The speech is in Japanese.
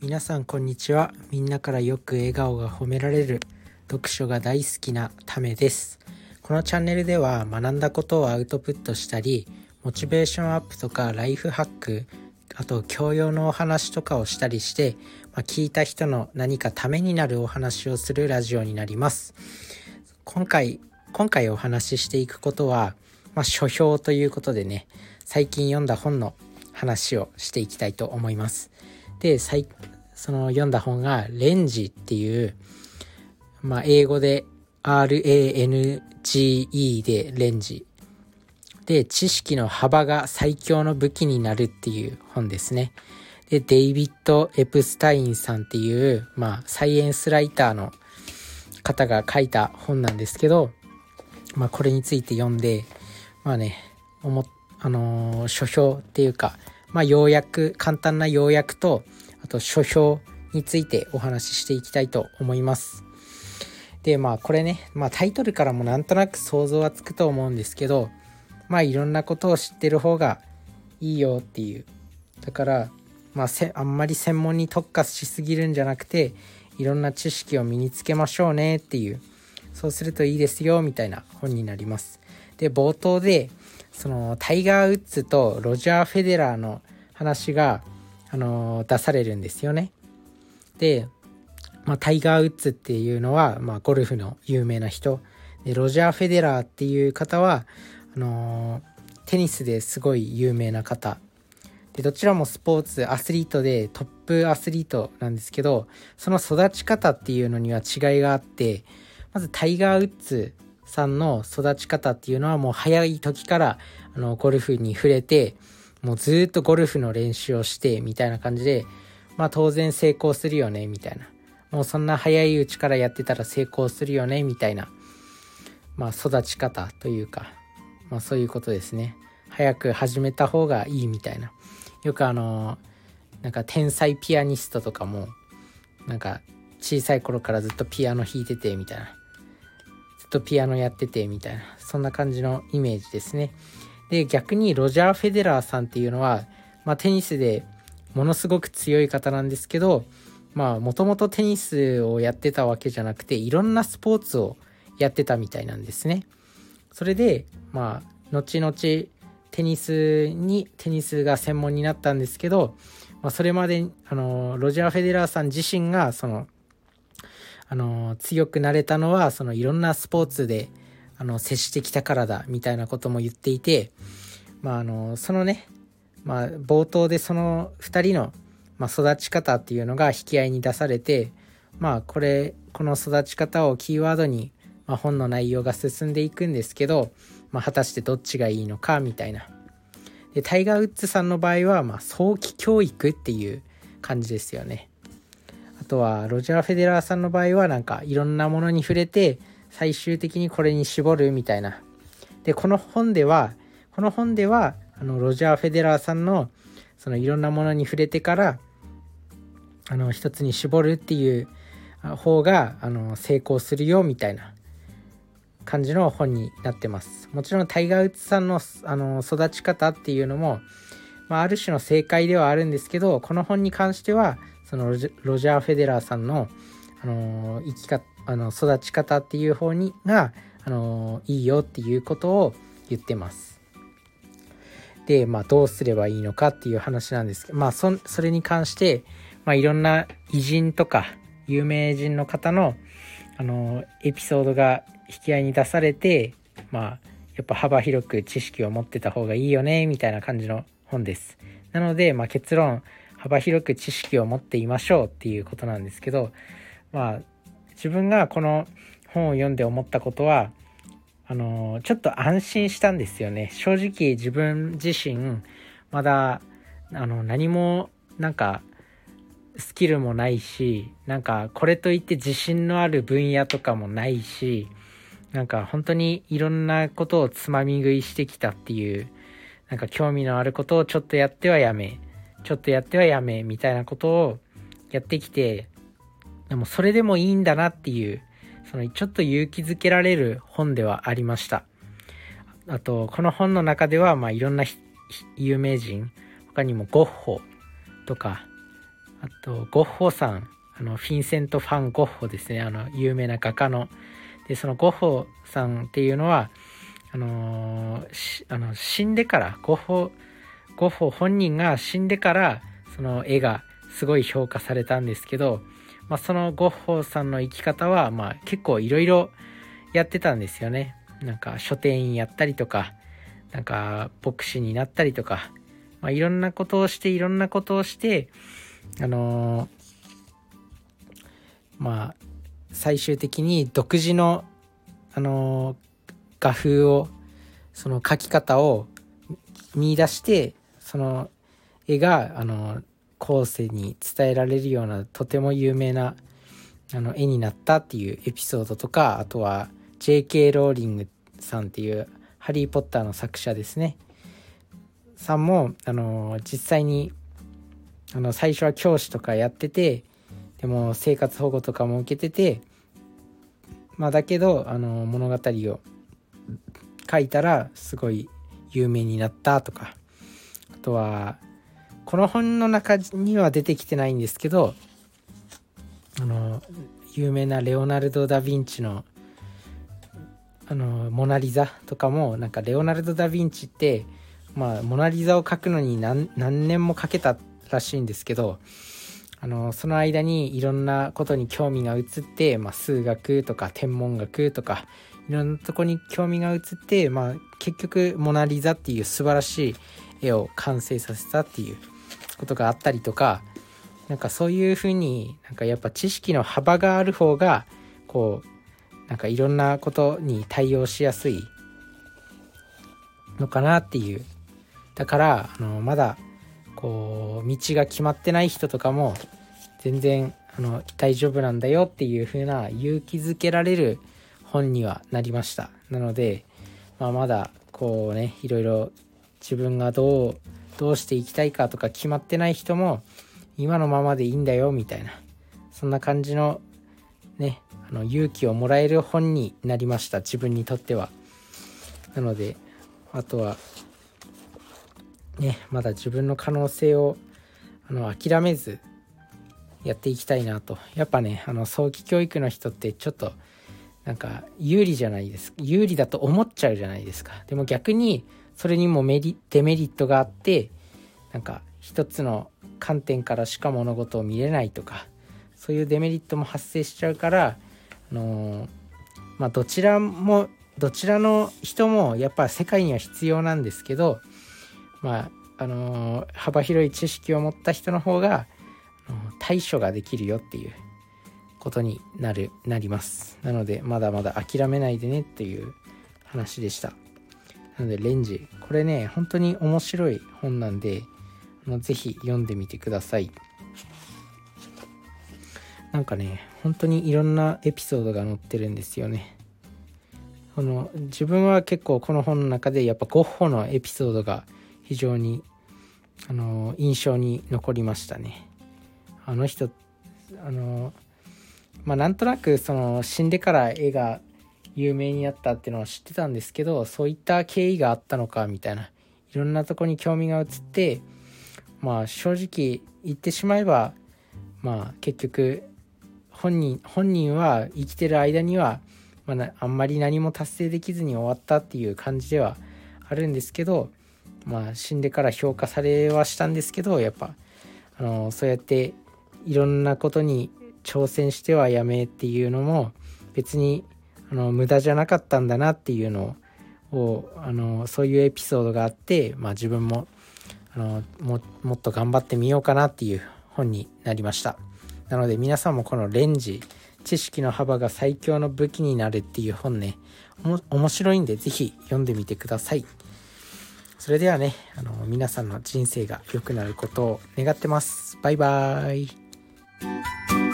皆さんこんにちは。みんなからよく笑顔が褒められる読書が大好きなためです。このチャンネルでは学んだことをアウトプットしたりモチベーションアップとかライフハックあと教養のお話とかをしたりして、まあ、聞いた人の何かためになるお話をするラジオになります。今回今回お話ししていくことは、まあ、書評ということでね最近読んだ本の話をしていきたいと思います。でその読んだ本が「レンジ」っていう、まあ、英語で RANGE でレンジ。で知識の幅が最強の武器になるっていう本ですね。でデイビッド・エプスタインさんっていう、まあ、サイエンスライターの方が書いた本なんですけど、まあ、これについて読んでまあね思あのー、書評っていうかまあ、要約簡単な要約とあと書評についてお話ししていきたいと思います。でまあこれね、まあ、タイトルからもなんとなく想像はつくと思うんですけどまあいろんなことを知ってる方がいいよっていうだからまあせあんまり専門に特化しすぎるんじゃなくていろんな知識を身につけましょうねっていうそうするといいですよみたいな本になります。で冒頭でそのタイガー・ウッズとロジャー・フェデラーの話が、あの出されるんですよね。で、まあ、タイガー・ウッズっていうのは、まあ、ゴルフの有名な人でロジャー・フェデラーっていう方はあのテニスですごい有名な方でどちらもスポーツアスリートでトップアスリートなんですけどその育ち方っていうのには違いがあってまずタイガー・ウッズさんの育ち方っていうのはもう早い時からあのゴルフに触れてもうずっとゴルフの練習をしてみたいな感じでまあ当然成功するよねみたいな。もうそんな早いうちからやってたら成功するよねみたいな。まあ育ち方というかまあそういうことですね。早く始めた方がいいみたいな。よくあのなんか天才ピアニストとかもなんか小さい頃からずっとピアノ弾いててみたいな。とピアノやっててみたいなそんな感じのイメージですね。で逆にロジャー・フェデラーさんっていうのは、まあ、テニスでものすごく強い方なんですけどまあもともとテニスをやってたわけじゃなくていろんなスポーツをやってたみたいなんですね。それでまあ後々テニスにテニスが専門になったんですけど、まあ、それまであのロジャー・フェデラーさん自身がそのあの強くなれたのはそのいろんなスポーツであの接してきたからだみたいなことも言っていて、まあ、あのそのね、まあ、冒頭でその2人の、まあ、育ち方っていうのが引き合いに出されてまあこれこの育ち方をキーワードに、まあ、本の内容が進んでいくんですけど、まあ、果たしてどっちがいいのかみたいな。でタイガー・ウッズさんの場合は、まあ、早期教育っていう感じですよね。とはロジャー・フェデラーさんの場合はなんかいろんなものに触れて最終的にこれに絞るみたいな。でこの本ではこの本ではあのロジャー・フェデラーさんのそのいろんなものに触れてからあの一つに絞るっていう方があの成功するよみたいな感じの本になってます。もちろんタイガー・ウッズさんのあの育ち方っていうのも、まあ、ある種の正解ではあるんですけどこの本に関してはそのロジャー・フェデラーさんの、あの生き方あの育ち方っていう方にが、あのいいよっていうことを言ってます。で、まあ、どうすればいいのかっていう話なんですけど、まあそ、それに関して、まあ、いろんな偉人とか有名人の方の、あのエピソードが引き合いに出されて、まあ、やっぱ幅広く知識を持ってた方がいいよねみたいな感じの本です。なので、まあ、結論幅広く知識を持っていましょうっていうことなんですけどまあ自分がこの本を読んで思ったことはあのちょっと安心したんですよね。正直自分自身まだあの何もなんかスキルもないしなんかこれといって自信のある分野とかもないしなんか本当にいろんなことをつまみ食いしてきたっていうなんか興味のあることをちょっとやってはやめちょっとやってはやめみたいなことをやってきてでもそれでもいいんだなっていうそのちょっと勇気づけられる本ではありました。あとこの本の中ではまあいろんな有名人他にもゴッホとかあとゴッホさんあのフィンセント・ファン・ゴッホですね。あの有名な画家の。でそのゴッホさんっていうのはあのー、あの死んでからゴッホゴッホ本人が死んでからその絵がすごい評価されたんですけど、まあ、そのゴッホさんの生き方は、まあ、結構いろいろやってたんですよね。なんか書店員やったりとかなんか牧師になったりとか、まあ、いろんなことをしていろんなことをしてあのー、まあ最終的に独自のあのー、画風をその描き方を見出してその絵があの後世に伝えられるようなとても有名なあの絵になったっていうエピソードとかあとは J.K. ローリングさんっていう「ハリー・ポッター」の作者ですねさんもあの実際にあの最初は教師とかやっててでも生活保護とかも受けててまあだけどあの物語を書いたらすごい有名になったとかとはこの本の中には出てきてないんですけどあの有名なレオナルド・ダ・ヴィンチのあのモナ・リザとかもなんかレオナルド・ダ・ヴィンチってまあモナ・リザを描くのに何年もかけたらしいんですけどあのその間にいろんなことに興味が移って、まあ、数学とか天文学とかいろんなとこに興味が移って、まあ、結局「モナ・リザ」っていう素晴らしい絵を完成させたっていうことがあったりとかなんかそういうふうになんかやっぱ知識の幅がある方がこうなんかいろんなことに対応しやすいのかなっていう。だからあのまだこう道が決まってない人とかも全然あの大丈夫なんだよっていう風な勇気づけられる本にはなりました。なので、まあ、まだこうねいろいろ自分がどうどうしていきたいかとか決まってない人も今のままでいいんだよみたいなそんな感じのねあの勇気をもらえる本になりました自分にとっては。なのであとはね、まだ自分の可能性をあの諦めずやっていきたいなと。やっぱねあの早期教育の人ってちょっとなんか有利じゃないです有利だと思っちゃうじゃないですか。でも逆にそれにもメリデメリットがあってなんか一つの観点からしか物事を見れないとかそういうデメリットも発生しちゃうからあのー、まあどちらもどちらの人もやっぱ世界には必要なんですけどまああのー、幅広い知識を持った人の方があの対処ができるよっていうことになるなります。なのでまだまだ諦めないでねっていう話でした。なのでレンジ。これね本当に面白い本なんであのぜひ読んでみてください。なんかね本当にいろんなエピソードが載ってるんですよね。この自分は結構この本の中でやっぱゴッホのエピソードが非常にあの印象に残りましたね。あの人あのまあなんとなくその死んでから絵が有名になったっていうのは知ってたんですけどそういった経緯があったのかみたいないろんなとこに興味が移ってまあ正直言ってしまえばまあ結局本人本人は生きてる間には、まあ、あんまり何も達成できずに終わったっていう感じではあるんですけどまあ、死んでから評価されはしたんですけどやっぱあのそうやっていろんなことに挑戦してはやめっていうのも別にあの無駄じゃなかったんだなっていうのをあのそういうエピソードがあって、まあ、自分もあのももっと頑張ってみようかなっていう本になりましたなので皆さんもこのレンジ知識の幅が最強の武器になるっていう本ね面白いんで是非読んでみてください。それではね、あの、皆さんの人生が良くなることを願ってます。バイバーイ。